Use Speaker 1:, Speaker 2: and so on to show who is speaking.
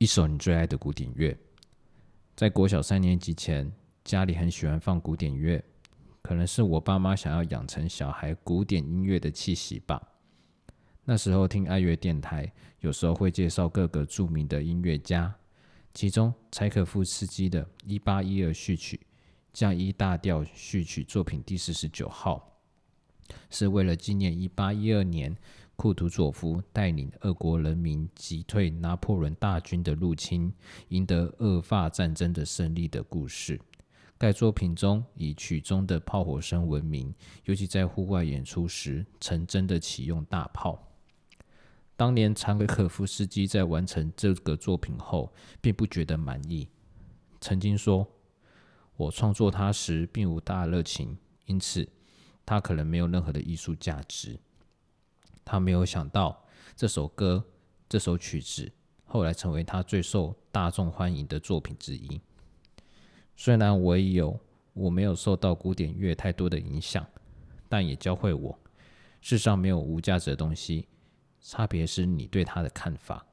Speaker 1: 一首你最爱的古典乐。在国小三年级前，家里很喜欢放古典乐，可能是我爸妈想要养成小孩古典音乐的气息吧。那时候听爱乐电台，有时候会介绍各个著名的音乐家，其中柴可夫斯基的《一八一二序曲》降一大调序曲作品第四十九号，是为了纪念一八一二年。库图佐夫带领俄国人民击退拿破仑大军的入侵，赢得俄法战争的胜利的故事。该作品中以曲中的炮火声闻名，尤其在户外演出时，曾真的启用大炮。当年柴可夫斯基在完成这个作品后，并不觉得满意，曾经说：“我创作它时并无大热情，因此它可能没有任何的艺术价值。”他没有想到这首歌、这首曲子后来成为他最受大众欢迎的作品之一。虽然我也有我没有受到古典乐太多的影响，但也教会我世上没有无价值的东西，差别是你对它的看法。